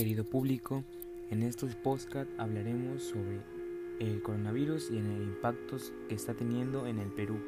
querido público. En estos podcast hablaremos sobre el coronavirus y en el impacto que está teniendo en el Perú.